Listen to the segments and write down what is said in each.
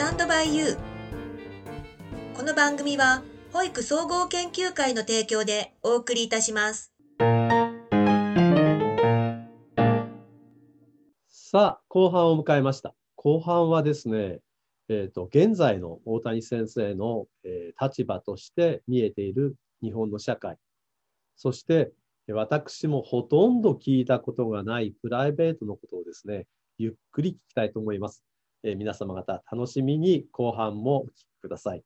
タンドバイユー。この番組は保育総合研究会の提供でお送りいたします。さあ後半を迎えました。後半はですねえーと、現在の大谷先生の、えー、立場として見えている日本の社会。そして私もほとんど聞いたことがないプライベートのことをですねゆっくり聞きたいと思います。えー、皆様方楽しみに後半もお聞きください。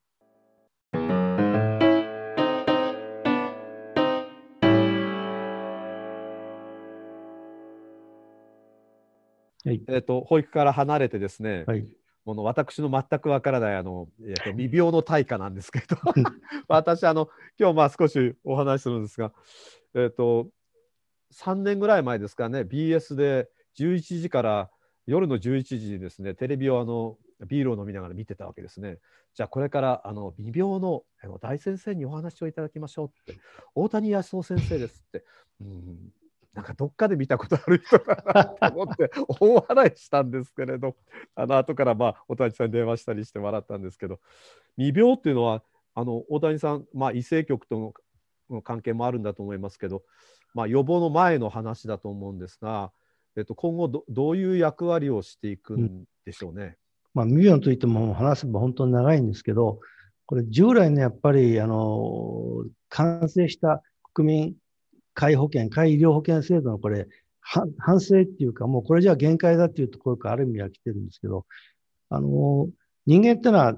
はい、えっ、ー、と保育から離れてですね、はい、この私の全くわからないあの、えーと、未病の対価なんですけど 私あの今日まあ少しお話しするんですが、えっ、ー、と3年ぐらい前ですかね BS で11時から夜の11時にですねテレビをあのビールを飲みながら見てたわけですね。じゃあこれからあの微病のあの大先生にお話をいただきましょうって大谷康夫先生ですって、うん、なんかどっかで見たことある人だなと思って 大笑いしたんですけれどあの後からまあ大谷さんに電話したりして笑ったんですけど未病っていうのはあの大谷さん、まあ、異性局との関係もあるんだと思いますけど、まあ、予防の前の話だと思うんですが。えっと、今後ど、どういう役割をしていくんでしょうね？うん、まあ、ミリオンといっても話せば本当に長いんですけど、これ、従来のやっぱり、あの、完成した国民皆保険、皆医療保険制度のこれ、反省っていうか、もうこれじゃ限界だっていうところからある意味は来てるんですけど、あの、人間ってのは、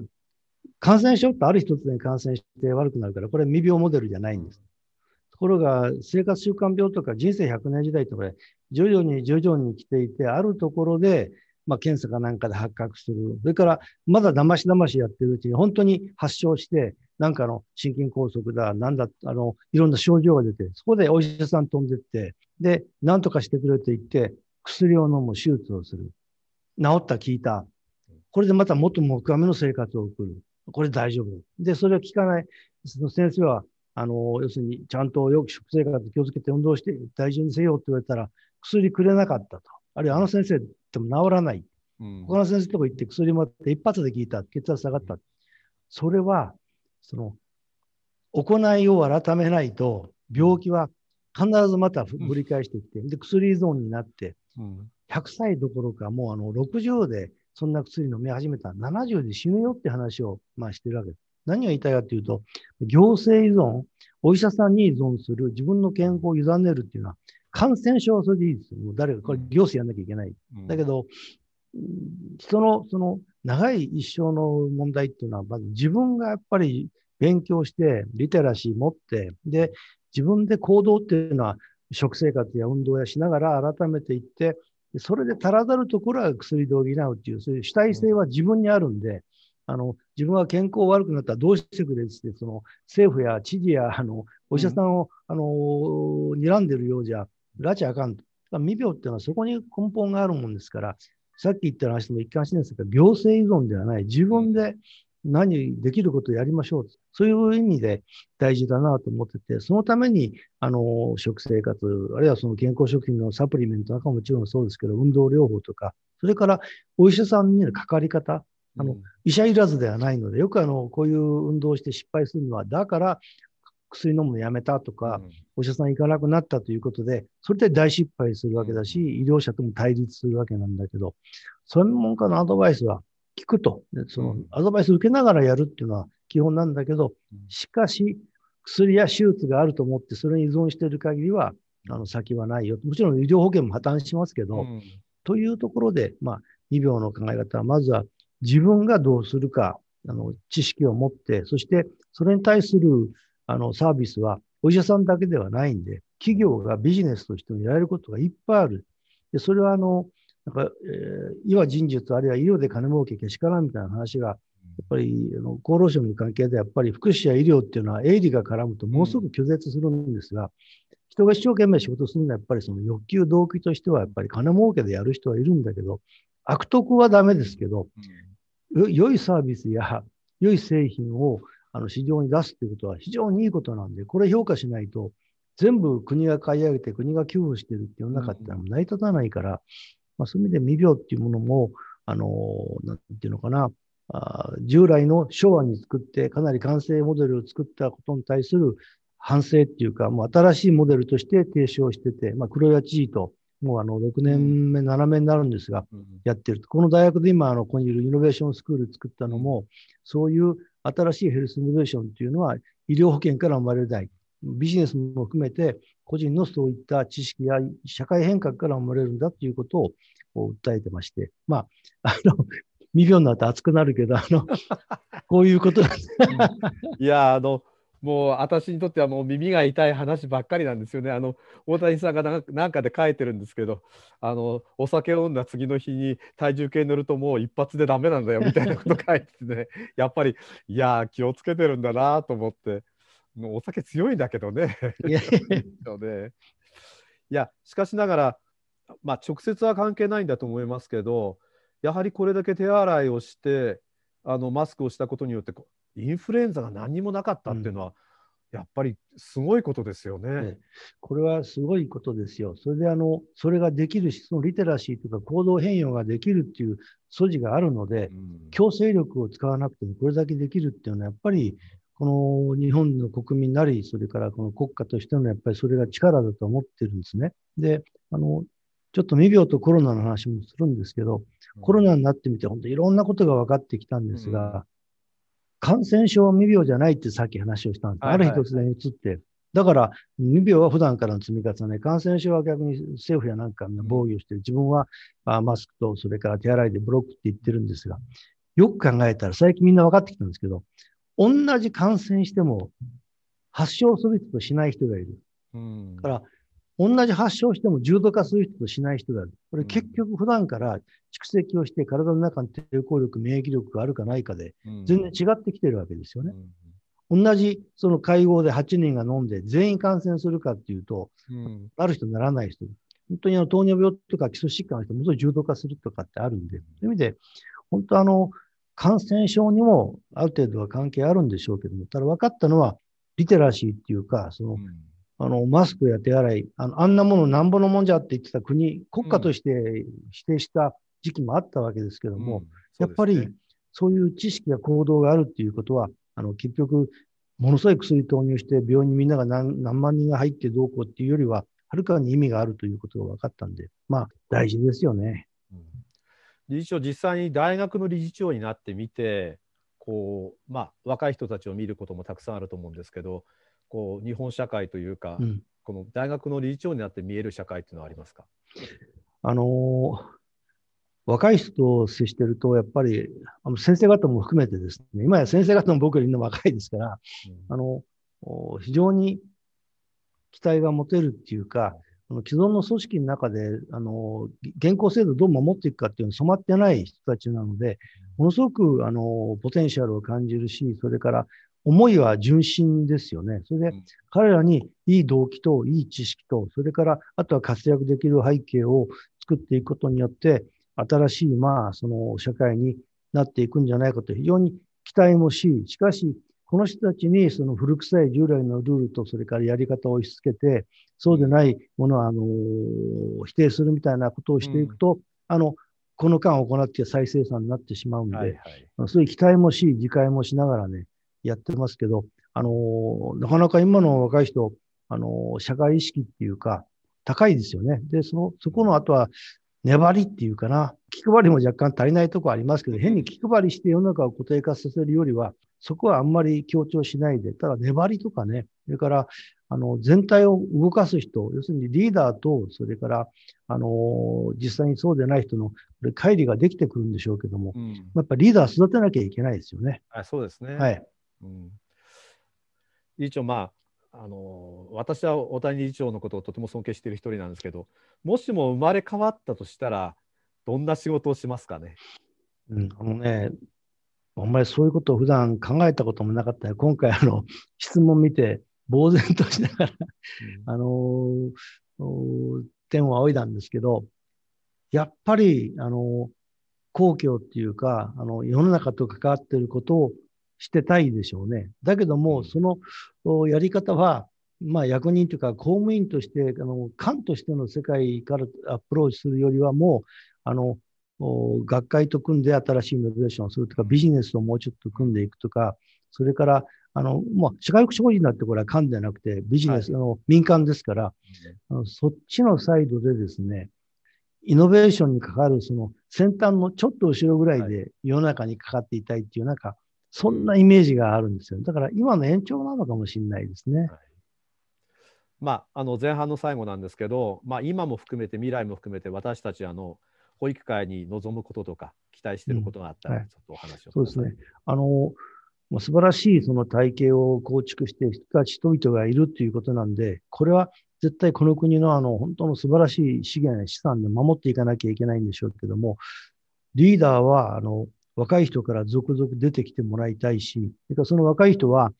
感染症ってある一つに感染して悪くなるから、これ未病モデルじゃないんです。ところが、生活習慣病とか人生100年時代ってこれ、徐々に徐々に来ていて、あるところで、まあ、検査かなんかで発覚する。それから、まだだましだましやってるうちに、本当に発症して、なんかの心筋梗塞だ、なんだ、あの、いろんな症状が出て、そこでお医者さん飛んでって、で、なんとかしてくれと言って、薬を飲む、手術をする。治った、効いた。これでまたもっとも深めの生活を送る。これ大丈夫。で、それを聞かない。その先生は、あの、要するに、ちゃんとよく食生活気をつけて運動して大事にせよって言われたら、薬くれなかったと。あるいはあの先生でも治らない。うん、他の先生とこ行って薬もらって一発で効いた。血圧下がった。それは、その、行いを改めないと、病気は必ずまた繰り返してきて、で、薬依存になって、100歳どころか、もうあの60でそんな薬飲み始めたら70で死ぬよって話を、まあ、してるわけです。何が言いたいかというと、行政依存、お医者さんに依存する、自分の健康を委ねるっていうのは、感染症はそれでいいですよ。もう誰か、これ行政やんなきゃいけない。うん、だけど、人のその長い一生の問題っていうのは、まず自分がやっぱり勉強して、リテラシー持って、で、自分で行動っていうのは、食生活や運動やしながら改めていって、それで足らざるところは薬で補うっていう、そういう主体性は自分にあるんで、あの、自分は健康悪くなったらどうしてくれって、その政府や知事や、あの、お医者さんを、うん、あの、睨んでるようじゃ、拉致あかんと。未病っていうのはそこに根本があるもんですから、さっき言った話も一貫してるんですけど、行政依存ではない、自分で何できることをやりましょう。そういう意味で大事だなと思ってて、そのために、あの、食生活、あるいはその健康食品のサプリメントなんかももちろんそうですけど、運動療法とか、それからお医者さんにのかかり方、あの、医者いらずではないので、よくあの、こういう運動をして失敗するのは、だから、薬飲むのやめたとか、うん、お医者さん行かなくなったということで、それで大失敗するわけだし、医療者とも対立するわけなんだけど、専門家のアドバイスは聞くと、そのアドバイス受けながらやるっていうのは基本なんだけど、しかし、薬や手術があると思って、それに依存している限りは、あの先はないよ。もちろん医療保険も破綻しますけど、うん、というところで、まあ、2秒の考え方は、まずは自分がどうするか、あの、知識を持って、そしてそれに対するあの、サービスはお医者さんだけではないんで、企業がビジネスとしてやれることがいっぱいある。で、それはあの、なんか、えー、医は人術、あるいは医療で金儲けけしからんみたいな話が、やっぱりあの厚労省の関係でやっぱり福祉や医療っていうのは営利が絡むとものすごく拒絶するんですが、人が一生懸命仕事するのはやっぱりその欲求動機としてはやっぱり金儲けでやる人はいるんだけど、悪徳はダメですけど、良いサービスや良い製品をあの市場に出すっていうことは非常にいいことなんで、これ評価しないと、全部国が買い上げて国が給付してるって世の中ってのは成り立たないから、まあ、そういう意味で未病っていうものも、あの、なんていうのかな、あ従来の昭和に作って、かなり完成モデルを作ったことに対する反省っていうか、もう新しいモデルとして提唱してて、まあ、黒谷知事と、もうあの6年目、7年になるんですが、やってる。この大学で今、あのここにいるイノベーションスクール作ったのも、そういう新しいヘルスイノベーションというのは、医療保険から生まれない。ビジネスも含めて、個人のそういった知識や社会変革から生まれるんだということを訴えてまして、まあ、あの、未病になって熱くなるけど、あの、こういうことなんです。いや、あの、もう私にとってはもう耳が痛い話ばっかりなんですよね。あの大谷さんが何かで書いてるんですけどあのお酒を飲んだ次の日に体重計乗るともう一発でダメなんだよみたいなこと書いててね やっぱりいや気をつけてるんだなと思ってもうお酒強いんだけどね。いや いやしかしながら、まあ、直接は関係ないんだと思いますけどやはりこれだけ手洗いをしてあのマスクをしたことによってインフルエンザが何にもなかったっていうのは、やっぱりすごいことですよね、ね、これはすごいことですよ。それであの、それができるし、そのリテラシーとか行動変容ができるっていう素地があるので、うん、強制力を使わなくてもこれだけできるっていうのは、やっぱりこの日本の国民なり、それからこの国家としてのやっぱりそれが力だと思ってるんですね。で、あの、ちょっと未病とコロナの話もするんですけど、うん、コロナになってみて、本当いろんなことが分かってきたんですが、うん、感染症は未病じゃないってさっき話をしたんです。はいはい、ある日突然移って、だから、未病は普段からの積み重ね、感染症は逆に政府やなんかが防御して、自分はマスクとそれから手洗いでブロックって言ってるんですが、よく考えたら最近みんな分かってきたんですけど、同じ感染しても発症する人としない人がいる。うん、だから、同じ発症しても重度化する人としない人がいる。これ結局普段から蓄積をして体の中に抵抗力、免疫力があるかないかで、全然違ってきてるわけですよね。うん、同じその会合で8人が飲んで全員感染するかっていうと、うん、ある人ならない人。本当にあの糖尿病とか基礎疾患の人も重度化するとかってあるんで、そういう意味で、本当あの、感染症にもある程度は関係あるんでしょうけども、ただ分かったのは、リテラシーっていうか、その、うん、あの、マスクや手洗い、あのあんなものなんぼのもんじゃって言ってた国、国家として否定した時期もあったわけですけども、うん。ね、やっぱりそういう知識や行動があるっていうことは、あの、結局、ものすごい薬投入して病院にみんなが何何万人が入ってどうこうっていうよりは、はるかに意味があるということが分かったんで、まあ、大事ですよね。理事長実際に大学の理事長になってみてこう、まあ、若い人たちを見ることもたくさんあると思うんですけどこう日本社会というか、うん、この大学の理事長になって見える社会っていうのはありますか？あのー、若い人と接してると、やっぱりあの先生方も含めてですね、今や先生方も僕よりの若いですから、うん、あの非常に期待が持てるっていうか、既存の組織の中で、あの、現行制度をどう守っていくかっていうのに染まってない人たちなので、ものすごく、あの、ポテンシャルを感じるし、それから思いは純真ですよね。それで、彼らにいい動機といい知識と、それからあとは活躍できる背景を作っていくことによって、新しい、まあ、その社会になっていくんじゃないかと非常に期待もし、しかし、この人たちにその古臭い従来のルールとそれからやり方を押し付けて、そうでないものはあの否定するみたいなことをしていくと、うん、あのこの間行って再生産になってしまうので、はいはい、そういう期待もし、自戒もしながらね、やってますけど、あのなかなか今の若い人、あの社会意識っていうか、高いですよね。で、その、そこの後は、粘りっていうかな、気配りも若干足りないところありますけど、変に気配りして世の中を固定化させるよりは、そこはあんまり強調しないで、ただ粘りとかね、それから、あの、全体を動かす人、要するにリーダーと、それから、あの、実際にそうでない人の、これ、乖離ができてくるんでしょうけども、うん、やっぱりリーダー育てなきゃいけないですよね。あそうですね。はい。うん、理事長、まあ、あの、私は大谷理事長のことをとても尊敬している一人なんですけど、もしも生まれ変わったとしたら、どんな仕事をしますかね？うん、あのね、あんまりそういうことを普段考えたこともなかった今回、あの、質問見て、呆然としながらあの天を仰いだんですけど、やっぱり、あの公共っていうか、あの、世の中と関わっていることをしてたいでしょうね。だけども、そのやり方は、まあ、役人というか公務員として、あの、官としての世界からアプローチするよりはもう、あの、学会と組んで新しいイノベーションをするとか、ビジネスをもうちょっと組んでいくとか、それから、あの、まあ、社会福祉法人だってこれは官ではなくて、ビジネス、はい、の民間ですから、あのそっちのサイドでですね、イノベーションにかかるその先端のちょっと後ろぐらいで世の中にかかっていたいっていう、なんか、そんなイメージがあるんですよ。だから今の延長なのかもしれないですね。はい。まあ、あの前半の最後なんですけど、まあ、今も含めて未来も含めて私たちあの保育会に望むこととか期待していることがあったら、ちょっとお話を、そうですね。あの素晴らしいその体系を構築して人々がいるということなんで、これは絶対この国のあの本当の素晴らしい資源、資産で守っていかなきゃいけないんでしょうけども、リーダーはあの若い人から続々出てきてもらいたいし、その若い人は、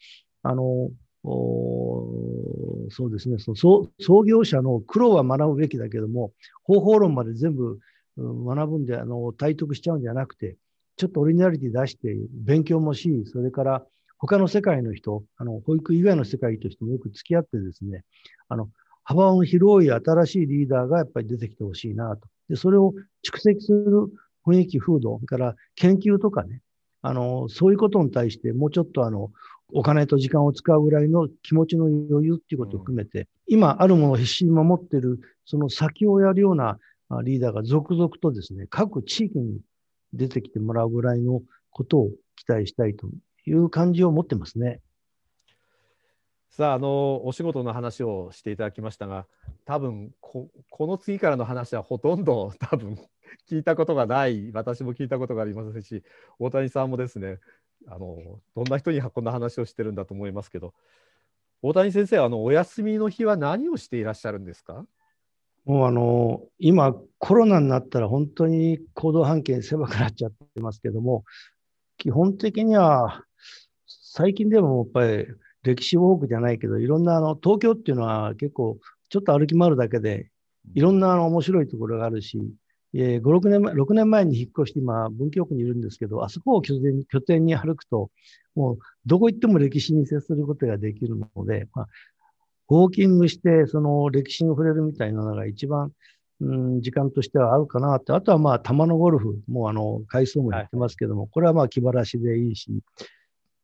あのそうですねその創業者の苦労は学ぶべきだけども、方法論まで全部学ぶんであの体得しちゃうんじゃなくて、ちょっとオリジナリティ出して勉強もし、それから他の世界の人、あの保育以外の世界と人もよく付き合ってですね、あの幅の広い新しいリーダーがやっぱり出てきてほしいなと。で、それを蓄積する雰囲気、風土、それから研究とかね、あの、そういうことに対してもうちょっとあの、お金と時間を使うぐらいの気持ちの余裕っていうことを含めて、うん、今あるものを必死に守ってる、その先をやるようなリーダーが続々とですね、各地域に出てきてもらうぐらいのことを期待したいという感じを持ってますね。さあ、あの、お仕事の話をしていただきましたが、多分こ、この次からの話はほとんど多分 聞いたことがない、私も聞いたことがありませんし、大谷さんもですね、あのどんな人にこんな話をしてるんだと思いますけど大谷先生あのお休みの日は何をしていらっしゃるんですか？もうあの今コロナになったら本当に行動半径狭くなっちゃってますけども基本的には最近でもやっぱり歴史ウォークじゃないけどいろんなあの東京っていうのは結構ちょっと歩き回るだけでいろんなあの面白いところがあるしえー、5、6年前、6年前に引っ越して今、文京区にいるんですけど、あそこを拠点拠点に歩くと、もうどこ行っても歴史に接することができるので、まあ、ウォーキングして、その歴史に触れるみたいなのが一番、うん、時間としては合うかなって、あとはまあ、玉のゴルフ、もうあの、回数もやってますけども、はい、これはまあ気晴らしでいいし、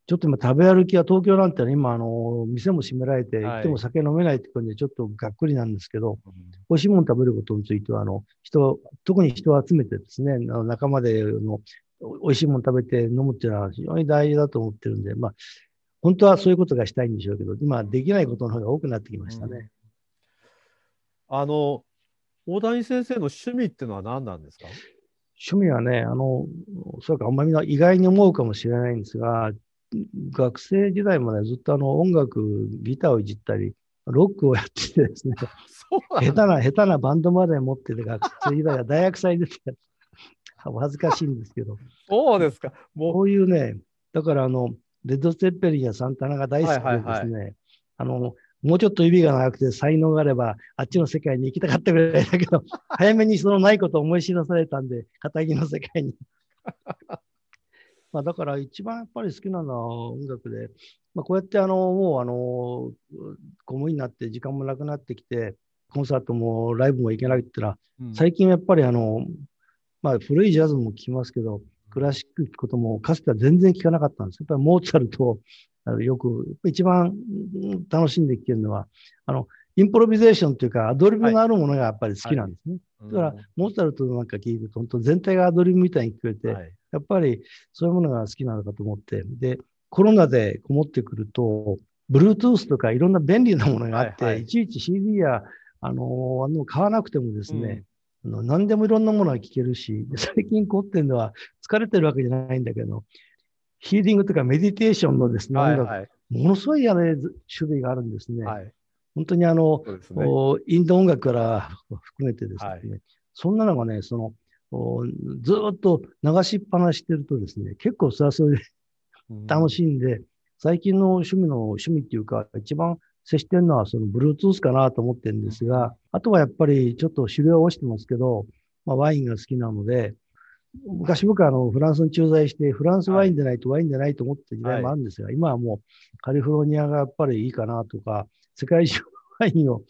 ちょっと今食べ歩きは東京なんて、ね、今あの、店も閉められて、行っても酒飲めないって感じでちょっとがっくりなんですけど、はい、美味しいもの食べることについては、あの、人、特に人を集めてですね、仲間での美味しいもの食べて飲むっていうのは非常に大事だと思ってるんで、まあ、本当はそういうことがしたいんでしょうけど、今できないことの方が多くなってきましたね。うん、あの、大谷先生の趣味っていうのは何なんですか？趣味はね、あの、おそらくあんまり意外に思うかもしれないんですが、学生時代までずっとあの音楽、ギターをいじったり、ロックをやっててですね、下手な、下手なバンドまで持ってて、学生時代は大学祭出て恥ずかしいんですけど。そうですか。もう。こういうね、だからあの、レッド・セッペリンやサンタナが大好きでですね、あの、もうちょっと指が長くて才能があれば、あっちの世界に行きたかったぐらいだけど、早めにそのないことを思い知らされたんで、仇の世界にまあ、だから一番やっぱり好きなのは音楽で、まあ、こうやってあのもうあの公務員になって時間もなくなってきて、コンサートもライブも行けないってのは、うん、最近やっぱりあの、まあ、古いジャズも聴きますけど、クラシック聴くこともかつては全然聴かなかったんです。やっぱりモーツァルトをよく、一番楽しんで聴けるのは、あの、インプロビゼーションというか、アドリブのあるものがやっぱり好きなんですね。はい。はい、だから、モーツァルトなんか聴いてると、本当全体がアドリブみたいに聞こえて、はい。やっぱりそういうものが好きなのかと思って、で、コロナでこもってくると、Bluetooth とかいろんな便利なものがあって、はいはい、いちいち CD や、あのあの買わなくてもですね、うん、あの何でもいろんなものが聞けるし、最近凝ってるのは疲れてるわけじゃないんだけど、ヒーリングとかメディテーションのですね、はいはい、ものすごい種類があるんですね。はい、本当にあの、ね、インド音楽から含めてですね、はい、そんなのがね、そのずっと流しっぱなしてるとですね、結構それはそれで楽しいんで、最近の趣味の趣味っていうか、一番接してるのはその Bluetooth かなと思ってるんですが、あとはやっぱりちょっと狩猟をしてますけど、まあ、ワインが好きなので、昔僕はあのフランスに駐在して、フランスワインでないとワインでないと思った時代もあるんですが、はい、今はもうカリフォルニアがやっぱりいいかなとか、世界中ワインを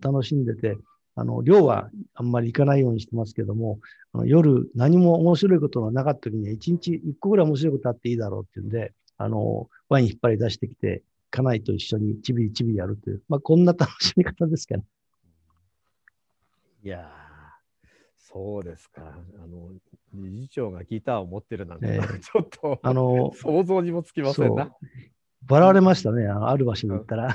楽しんでて、あの、量はあんまり行かないようにしてますけども、あの夜何も面白いことがなかった時には1日1個ぐらい面白いことあっていいだろうっていうんで、あの、ワイン引っ張り出してきて、家内と一緒にちびりちびりやるという、まあ、こんな楽しみ方ですかね。いやそうですか。あの、理事長がギターを持ってるなんて、えー、ちょっと、あの、想像にもつきませんな。笑われましたね、ある場所に行ったら。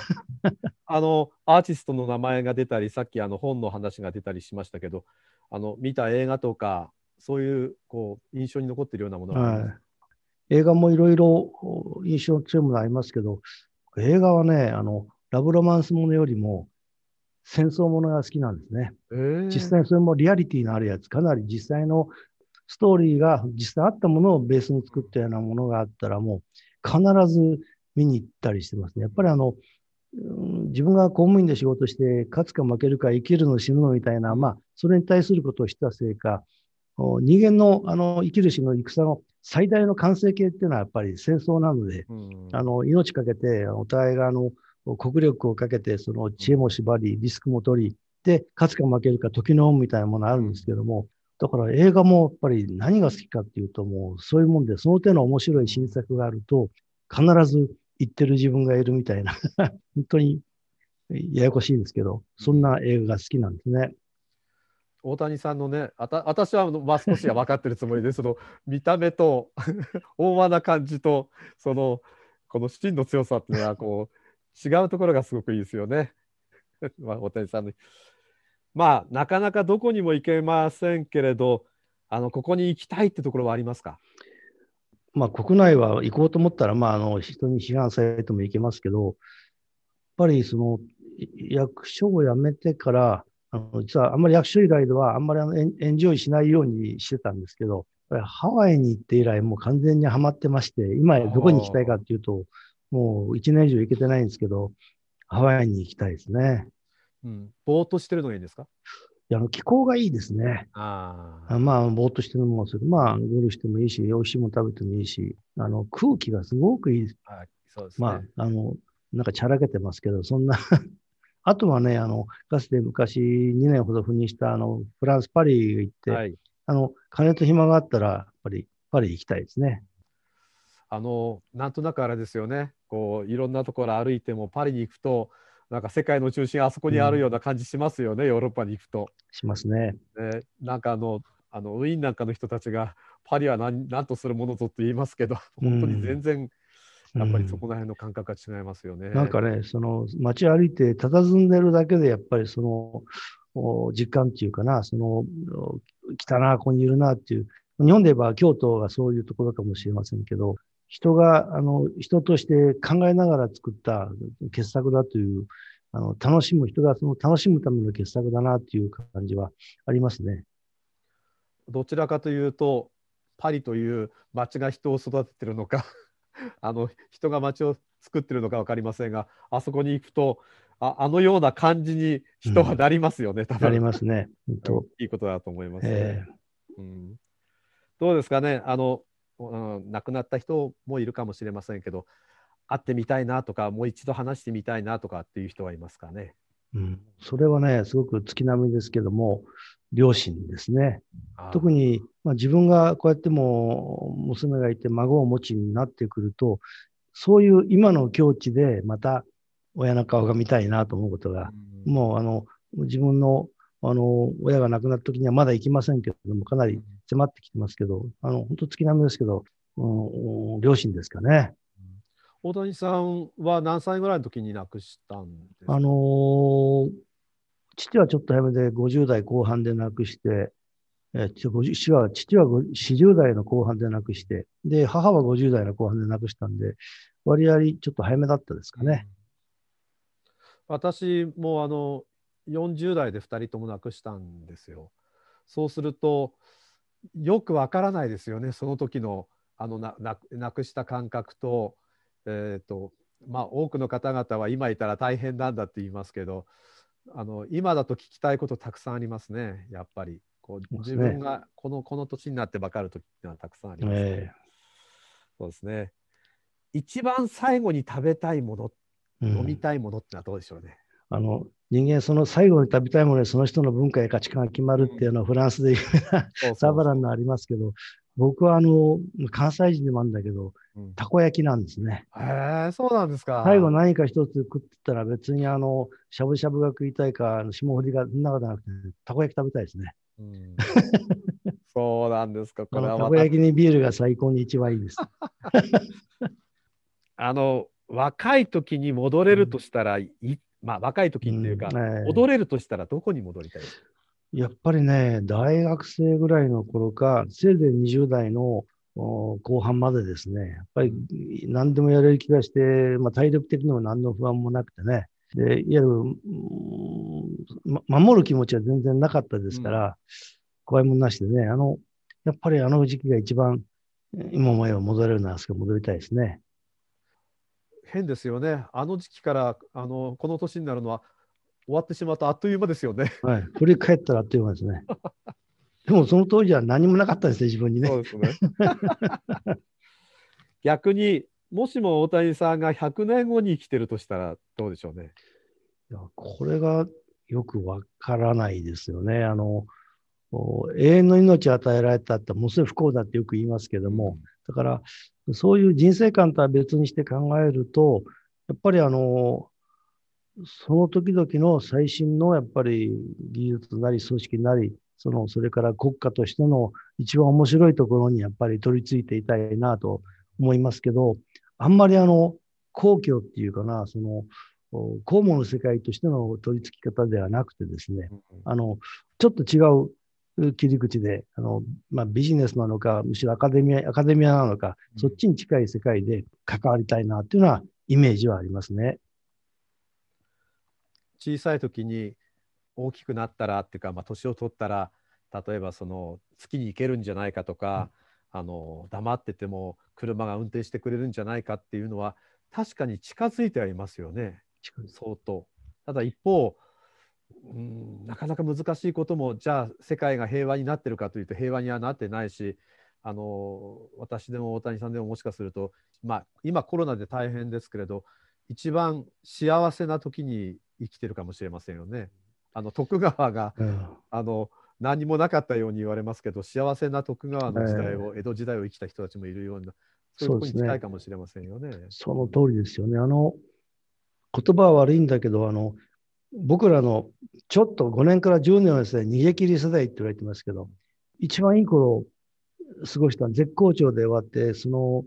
あの、アーティストの名前が出たり、さっきあの本の話が出たりしましたけど、あの、見た映画とか、そういうこう印象に残っているようなものが、はい、映画もいろいろ印象強いものありますけど、映画はね、あの、ラブロマンスものよりも戦争ものが好きなんですね。えー、実際それもリアリティのあるやつ、かなり実際のストーリーが実際あったものをベースに作ったようなものがあったら、もう必ず見に行ったりしてますね。やっぱりあの、自分が公務員で仕事して、勝つか負けるか生きるの死ぬのみたいな、まあ、それに対することをしたせいか、人間のあの生きる死の戦の最大の完成形っていうのはやっぱり戦争なので、うん、あの命かけて、お互いがあの国力をかけて、その知恵も縛り、リスクも取り、で、勝つか負けるか時の恩みたいなものあるんですけども、だから映画もやっぱり何が好きかっていうと、もうそういうもんで、その手の面白い新作があると、必ず言ってる自分がいるみたいな 本当にややこしいんですけど、そんな映画が好きなんですね。大谷さんのね、あた私はまあ少しは分かってるつもりで、その見た目と 大和な感じと、そのこの芯の強さっていうのはこう違うところがすごくいいですよね。まあ、大谷さんの。まあ、なかなかどこにも行けませんけれど、あのここに行きたいってところはありますか？まあ、国内は行こうと思ったら、まあ、あの人に批判されても行けますけど、やっぱりその役所を辞めてから、あの実はあんまり役所以外ではあんまりあのエンエンジョイしないようにしてたんですけど、ハワイに行って以来もう完全にはまってまして、今どこに行きたいかっていうと、もう1年以上行けてないんですけど、ハワイに行きたいですね。うん、ぼーっとしてるのがいいですか？あの気候がいいですね。あまあ、ぼーっとしてるのもする。まあ、ゴルフしてもいいし、美味しいもの食べてもいいし、あの空気がすごくいい。はい、そうですね。まあ、あの、なんかちゃらけてますけど、そんな あとはね、あの、かつて昔2年ほど赴任したあのフランス・パリ行って、はい、あの、金と暇があったら、やっぱりパリ行きたいですね。あの、なんとなくあれですよね。こう、いろんなところ歩いても、パリに行くと、なんか世界の中心あそこにあるような感じしますよね、うん、ヨーロッパに行くと。しますね。ねなんかあのあのウィーンなんかの人たちがパリは何何とするものぞと言いますけど本当に全然、やっぱりそこら辺の感覚が違いますよね。なんかね、その街歩いて佇んでるだけで、やっぱりその実感っていうかな、その来たな、ここにいるなっていう、日本で言えば京都がそういうところかもしれませんけど、人が、あの、人として考えながら作った傑作だという、あの、楽しむ、人がその楽しむための傑作だなっていう感じはありますね。どちらかというと、パリという街が人を育ててるのか あの人が街を作ってるのか分かりませんがあそこに行くとああのような感じに人はなりますよね、うん、なりますね。いいことだと思います、ね。えー、うん、どうですかねあの、うん、亡くなった人もいるかもしれませんけど会ってみたいなとかもう一度話してみたいなとかっていう人はいますかね。うん、それはね、すごく月並みですけども、両親ですね。特に、まあ、自分がこうやっても娘がいて孫を持ちになってくると、そういう今の境地でまた親の顔が見たいなと思うことが、うん、もうあの自分のあの親が亡くなった時にはまだ行きませんけれども、かなり迫ってきてますけど、あの本当月並みですけど、うん、両親ですかね。大谷さんは何歳ぐらいの時に亡くしたんですか？あのー、父はちょっと早めで50代後半で亡くして、え父は、父は40代の後半で亡くして、で、母は50代の後半で亡くしたんで、割合ちょっと早めだったですかね。私もあの40代で2人とも亡くしたんですよ。そうするとよくわからないですよねその時のあのな亡くした感覚と,、えーとまあ、多くの方々は今いたら大変なんだって言いますけどあの今だと聞きたいことたくさんありますねやっぱり。こう自分がこのこの年になって分かる時っていうのはたくさんありますね、えー、そうですね。一番最後に食べたいもの、うん、飲みたいものってのはどうでしょうねあの人間その最後に食べたいものでその人の文化や価値観が決まるっていうのはフランスで有名なサバランのありますけど、僕はあの関西人でもあるんだけど、たこ焼きなんですね。へえ、そうなんですか。最後何か一つ食ってたら別にあの、しゃぶしゃぶが食いたいか、霜降りがそんなことなくて、たこ焼き食べたいですね。うん、そうなんですか。これはたこ焼きにビールが最高に一番いいです。あの、若い時に戻れるとしたら、うん、まあ若い時っていうか、うんえー、戻れるとしたらどこに戻りたい？ですかやっぱりね、大学生ぐらいの頃か、せいぜい20代の後半までですね、やっぱり何でもやれる気がして、まあ、体力的にも何の不安もなくてね、でいわゆる、ま、守る気持ちは全然なかったですから、うん、怖いもんなしでね、あの、やっぱりあの時期が一番、今思えば戻れるなら、戻りたいですね。変ですよね。あの時期からあのこの年になるのは終わってしまうとあっという間ですよね。はい、振り返ったらあっという間ですね。でもその当時は何もなかったですね、自分にね。そうですね 逆にもしも大谷さんが100年後に生きてるとしたらどうでしょうね。いやこれがよくわからないですよね。あの永遠の命を与えられたってものすごい不幸だってよく言いますけども、だからそういう人生観とは別にして考えると、やっぱりあのその時々の最新のやっぱり技術なり組織なり、そのそれから国家としての一番面白いところにやっぱり取り付いていたいなと思いますけど、あんまりあの公共っていうかな、その公務の世界としての取り付き方ではなくてですね、あのちょっと違う切り口で、あのまあ、ビジネスなのか、むしろアカデミアアカデミアなのか、そっちに近い世界で関わりたいなっていうのはイメージはありますね。小さい時に大きくなったらっていうか、まあ、年を取ったら例えばその月に行けるんじゃないかとか、うん、あの黙ってても車が運転してくれるんじゃないかっていうのは確かに近づいてはいますよね相当。ただ一方うんなかなか難しいこともじゃあ世界が平和になってるかというと平和にはなってないしあの私でも大谷さんでももしかすると、まあ、今コロナで大変ですけれど一番幸せな時に生きてるかもしれませんよね。あの徳川が、うん、あの何もなかったように言われますけど幸せな徳川の時代を、えー、江戸時代を生きた人たちもいるようなそういうとこに近いかもしれませんよね。その通りですよね。あの言葉は悪いんだけどあの僕らのちょっと5年から10年はですね逃げ切り世代って言われてますけど一番いい頃過ごした絶好調で終わってその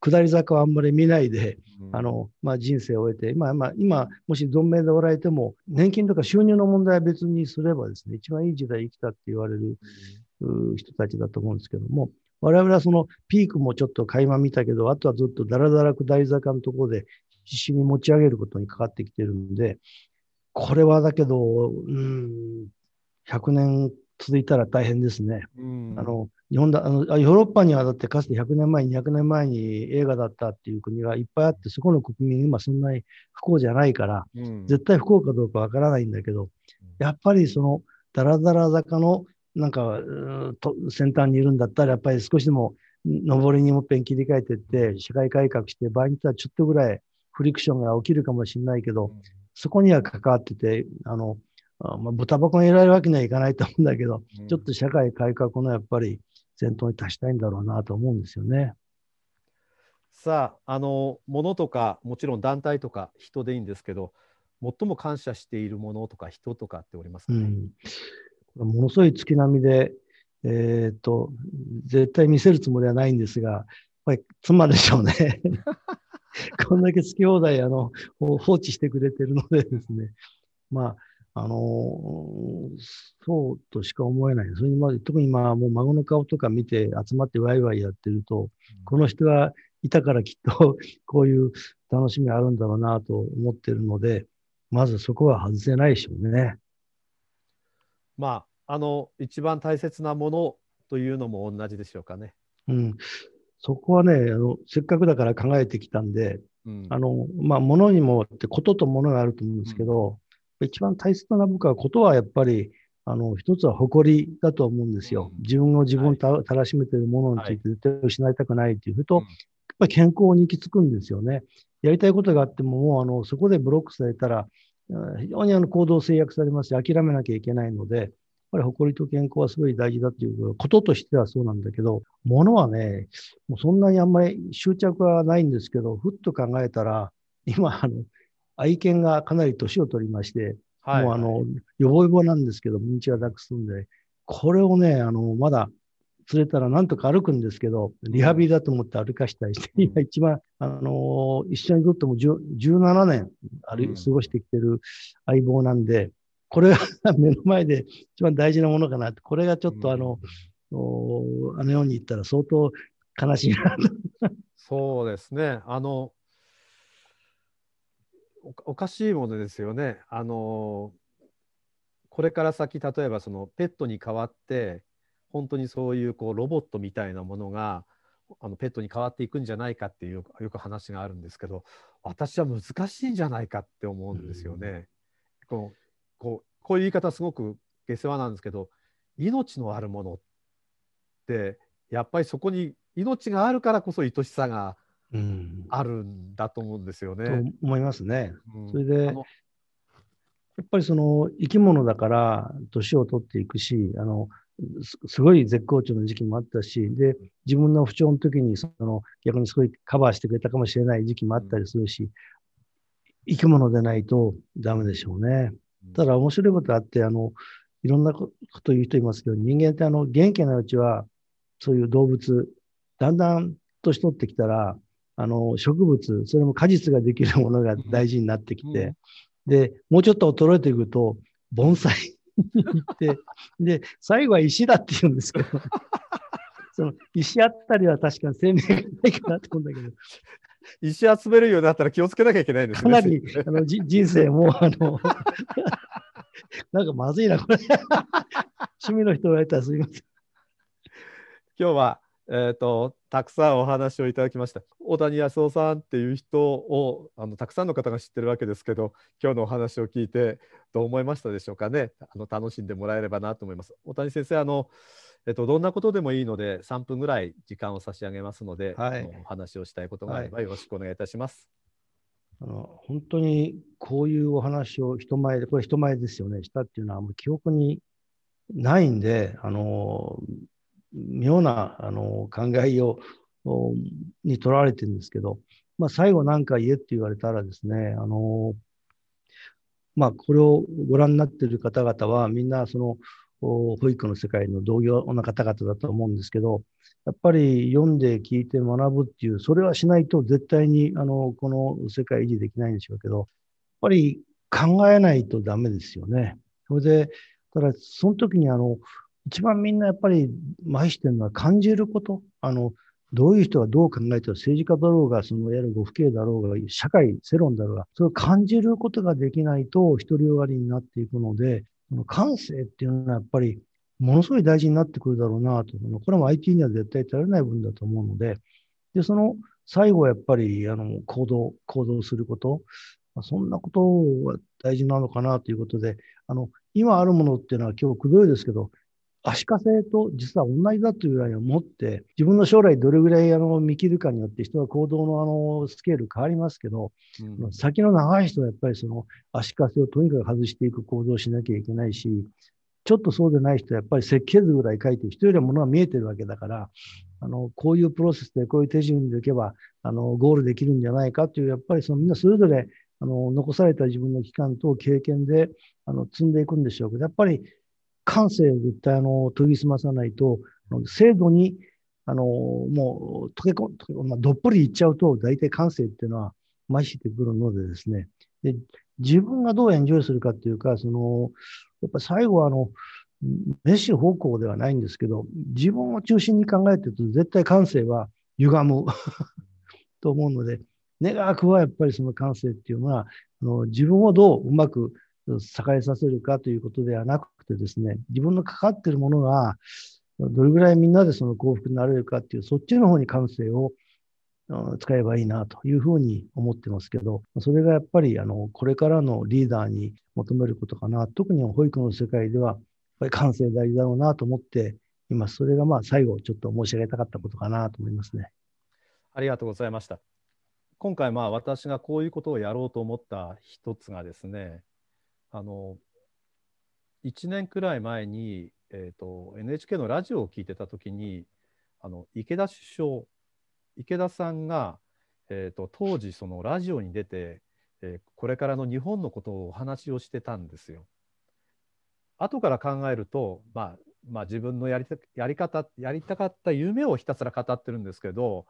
下り坂はあんまり見ないで、うん、あのまあ、人生を終えて、今、まあ、今、もし存命でおられても、年金とか収入の問題は別にすればですね、一番いい時代生きたって言われる、うん、人たちだと思うんですけども、我々はそのピークもちょっと垣間見たけど、あとはずっとだらだら下り坂のところで必死に持ち上げることにかかってきてるんで、これはだけど、うん、100年続いたら大変ですね。うん、あの日本だあのヨーロッパにはだってかつて100年前、200年前に映画だったっていう国がいっぱいあって、そこの国民、今そんなに不幸じゃないから、うん、絶対不幸かどうかわからないんだけど、やっぱりそのだらだら坂のなんかと先端にいるんだったら、やっぱり少しでも上りにもっぺん切り替えていって、社会改革して、場合によってはちょっとぐらいフリクションが起きるかもしれないけど、そこには関わってて、あのあまあ、豚箱にいられるわけにはいかないと思うんだけど、うん、ちょっと社会改革のやっぱり先頭に立ちたいんだろうなと思うんですよね。さあ、あの、ものとか、もちろん団体とか人でいいんですけど、最も感謝しているものとか人とかっておりますか、ね、うん、ものすごい月並みで、えー、っと、絶対見せるつもりはないんですが、やっぱり妻でしょうね。こんだけ好き放題あの放置してくれてるのでですね、まあ、あのそうとしか思えない。それにまで特に今、もう孫の顔とか見て集まってワイワイやってると、うん、この人がいたからきっと こういう楽しみあるんだろうなと思ってるので、まずそこは外せないでしょうね。まあ、あの、一番大切なものというのも同じでしょうかね。うん。そこはね、あのせっかくだから考えてきたんで、うん、あの、まあ、ものにもってこととものがあると思うんですけど、一番大切な僕はことはやっぱり、あの、一つは誇りだと思うんですよ。自分を自分た、たらしめているものについて絶対失いたくないっていうと、やっぱり健康に行き着くんですよね。やりたいことがあっても、もうあの、そこでブロックされたら、非常にあの行動制約されますし、諦めなきゃいけないので、ぱり誇りと健康はすごい大事だということとしてはそうなんだけど、物はね、もうそんなにあんまり執着はないんですけど、ふっと考えたら、今、あの、愛犬がかなり年を取りまして、はい、もうあの、よぼよぼなんですけど、ミニチュアダックスんで、これをね、あの、まだ連れたらなんとか歩くんですけど、リハビリだと思って歩かしたりして、今一番、あのー、一緒にとっても17年歩過ごしてきてる相棒なんで、これが目の前で一番大事なものかなって、これがちょっとあの、うん、あのように言ったら相当悲しいなそうですね。あの、おかしいものですよね。あのこれから先例えばそのペットに代わって本当にそういうこうロボットみたいなものがあのペットに変わっていくんじゃないかっていうよく話があるんですけど私は難しいんじゃないかって思うんですよね。うん、こうこうこういう言い方すごく下世話なんですけど命のあるものってやっぱりそこに命があるからこそ愛しさがあるんだと思うんですよね。と思いますね。うん、それでやっぱりその生き物だから年を取っていくしあのすごい絶好調の時期もあったし、で、自分の不調の時に、その、逆にすごいカバーしてくれたかもしれない時期もあったりするし、生き物でないとダメでしょうね。ただ面白いことあって、あの、いろんなこと言う人いますけど、人間ってあの、元気なうちは、そういう動物、だんだん年取ってきたら、あの、植物、それも果実ができるものが大事になってきて、で、もうちょっと衰えていくと、盆栽に 行って、で、最後は石だって言うんですけど、その石あったりは確かに生命がないかなと思うんだけど。石集めるようになったら気をつけなきゃいけないんですね。かなりあのじ人生も、あの、なんかまずいな、これ。趣味の人がいたらすみません。今日はえーと、たくさんお話をいただきました大谷康夫さんっていう人をあのたくさんの方が知ってるわけですけど今日のお話を聞いてどう思いましたでしょうかねあの楽しんでもらえればなと思います大谷先生あの、えっと、どんなことでもいいので3分ぐらい時間を差し上げますので、はい、お話をしたいことがあればよろしくお願いいたします、はい、あの本当にこういうお話を人前でこれ人前ですよね。したっていうのはもう記憶にないんであの妙なあの考えをにとらわれてるんですけど、まあ、最後何か言えって言われたらですね、あのまあ、これをご覧になっている方々はみんなその保育の世界の同業な方々だと思うんですけど、やっぱり読んで聞いて学ぶっていう、それはしないと絶対にあのこの世界維持できないんでしょうけど、やっぱり考えないとダメですよね。それで、ただその時にあの一番みんなやっぱり麻痺してるのは感じること。あの、どういう人がどう考えてる政治家だろうが、そのいわゆるご父兄だろうが、社会、世論だろうが、それを感じることができないと独りよがりになっていくので、感性っていうのはやっぱりものすごい大事になってくるだろうなと。これも IT には絶対足りない部分だと思うので、で、その最後はやっぱり、あの、行動、行動すること。そんなことが大事なのかなということで、あの、今あるものっていうのは今日くどいですけど、足かせと実は同じだというぐらい思って、自分の将来どれぐらいあの見切るかによって人は行動のあのスケール変わりますけど、うん、先の長い人はやっぱりその足かせをとにかく外していく行動をしなきゃいけないし、ちょっとそうでない人はやっぱり設計図ぐらい書いて人よりはものが見えてるわけだから、あの、こういうプロセスでこういう手順でいけば、あの、ゴールできるんじゃないかという、やっぱりそのみんなそれぞれ、あの、残された自分の期間と経験で、あの、積んでいくんでしょうけど、やっぱり感性を絶対あの研ぎ澄まさないと、制度にあのもう溶け込ん、まあ、どっぷりいっちゃうと、大体感性っていうのは麻痺してくるのでですね、で自分がどうエンジョイするかっていうか、そのやっぱ最後はあの、飯方向ではないんですけど、自分を中心に考えてると、絶対感性は歪む と思うので、願わくはやっぱりその感性っていうのは、あの自分をどううまく栄えさせるかということではなくてですね、自分のかかっているものが、どれぐらいみんなでその幸福になれるかっていう、そっちの方に感性を使えばいいなというふうに思ってますけど、それがやっぱりあのこれからのリーダーに求めることかな。特に保育の世界では、やっぱり感性大事だろうなと思っています。それがまあ最後ちょっと申し上げたかったことかなと思いますね。ありがとうございました。今回私がこういうことをやろうと思った一つがですね、あの1年くらい前に、えーと、NHK のラジオを聞いてた時にあの池田首相池田さんが、えーと、当時そのラジオに出て、えー、これからの日本のことをお話をしてたんですよ。後から考えると、まあ、まあ自分のやりたやり方やりたかった夢をひたすら語ってるんですけど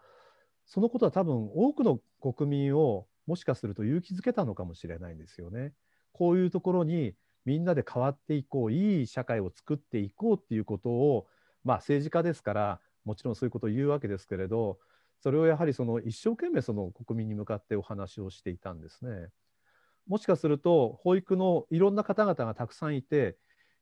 そのことは多分多くの国民をもしかすると勇気づけたのかもしれないんですよね。こういうところにみんなで変わっていこういい社会を作っていこうっていうことを、まあ、政治家ですからもちろんそういうことを言うわけですけれどそれをやはりその一生懸命その国民に向かってお話をしていたんですね。もしかすると保育のいろんな方々がたくさんいて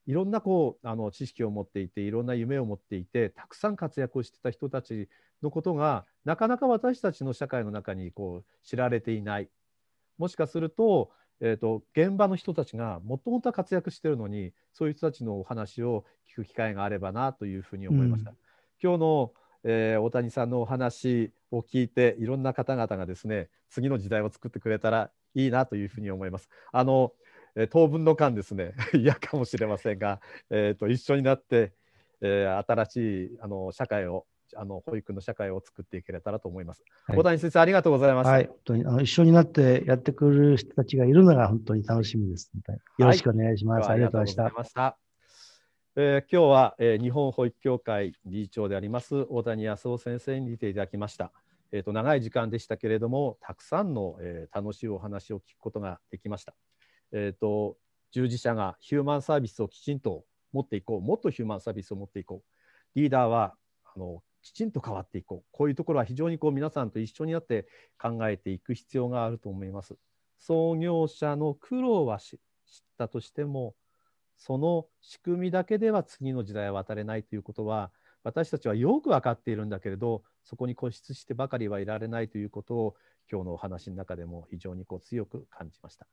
いろんなこうあの知識を持っていていろんな夢を持っていてたくさん活躍をしてた人たちのことがなかなか私たちの社会の中にこう知られていないもしかすると,、えーと、現場の人たちがもともと活躍してるのにそういう人たちのお話を聞く機会があればなというふうに思いました。うん、今日の、えー、大谷さんのお話を聞いていろんな方々がですね次の時代を作ってくれたらいいなというふうに思います。あのえー、当分の間ですね 嫌かもしれませんが、えーと、一緒になって、えー、新しいあの社会をあの保育の社会を作っていけたらと思います。はい、大谷先生ありがとうございます。はい、本当にあの一緒になってやってくる人たちがいるのが本当に楽しみです。よろしくお願いします。はい、ありがとうございました。えー、今日は、えー、日本保育協会理事長であります大谷康夫先生に出ていただきました。えーと、長い時間でしたけれどもたくさんの、えー、楽しいお話を聞くことができました。えーと、従事者がヒューマンサービスをきちんと持っていこうもっとヒューマンサービスを持っていこうリーダーはあのきちんと変わっていこうこういうところは非常にこう皆さんと一緒になって考えていく必要があると思います。創業者の苦労は知ったとしてもその仕組みだけでは次の時代は渡れないということは私たちはよく分かっているんだけれどそこに固執してばかりはいられないということを今日のお話の中でも非常にこう強く感じました。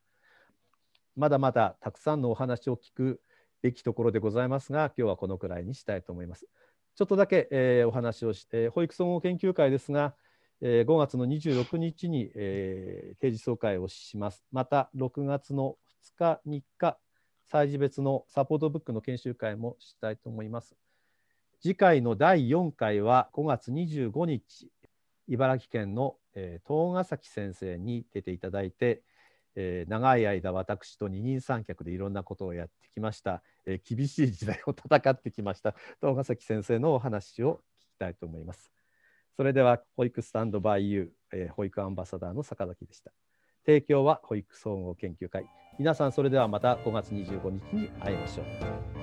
まだまだたくさんのお話を聞くべきところでございますが、今日はこのくらいにしたいと思います。ちょっとだけ、えー、お話をして、保育総合研究会ですが、えー、5月の26日に、えー、定時総会をします。また、6月の2日、3日、催事別のサポートブックの研修会もしたいと思います。次回の第4回は5月25日、茨城県の、えー、東ヶ崎先生に出ていただいて、えー、長い間私と二人三脚でいろんなことをやってきました、えー、厳しい時代を戦ってきました 東ヶ崎先生のお話を聞きたいと思います。それでは保育スタンドバイユー、えー、保育アンバサダーの坂崎でした。提供は保育総合研究会。皆さんそれではまた5月25日に会いましょう。